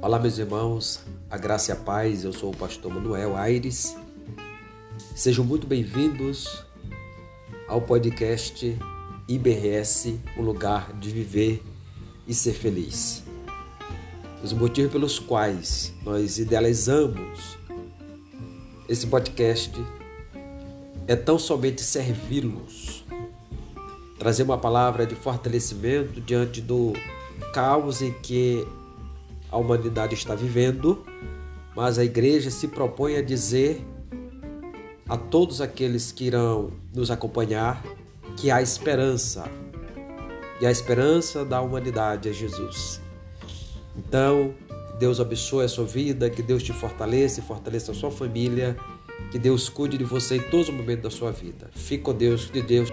Olá, meus irmãos, a graça e a paz, eu sou o pastor Manuel Aires. Sejam muito bem-vindos ao podcast IBRS, o lugar de viver e ser feliz. Os motivos pelos quais nós idealizamos esse podcast é tão somente servi-los, trazer uma palavra de fortalecimento diante do caos em que a humanidade está vivendo, mas a igreja se propõe a dizer a todos aqueles que irão nos acompanhar que há esperança. E a esperança da humanidade é Jesus. Então, Deus abençoe a sua vida, que Deus te fortaleça e fortaleça a sua família, que Deus cuide de você em todos os momentos da sua vida. Fique com Deus, que Deus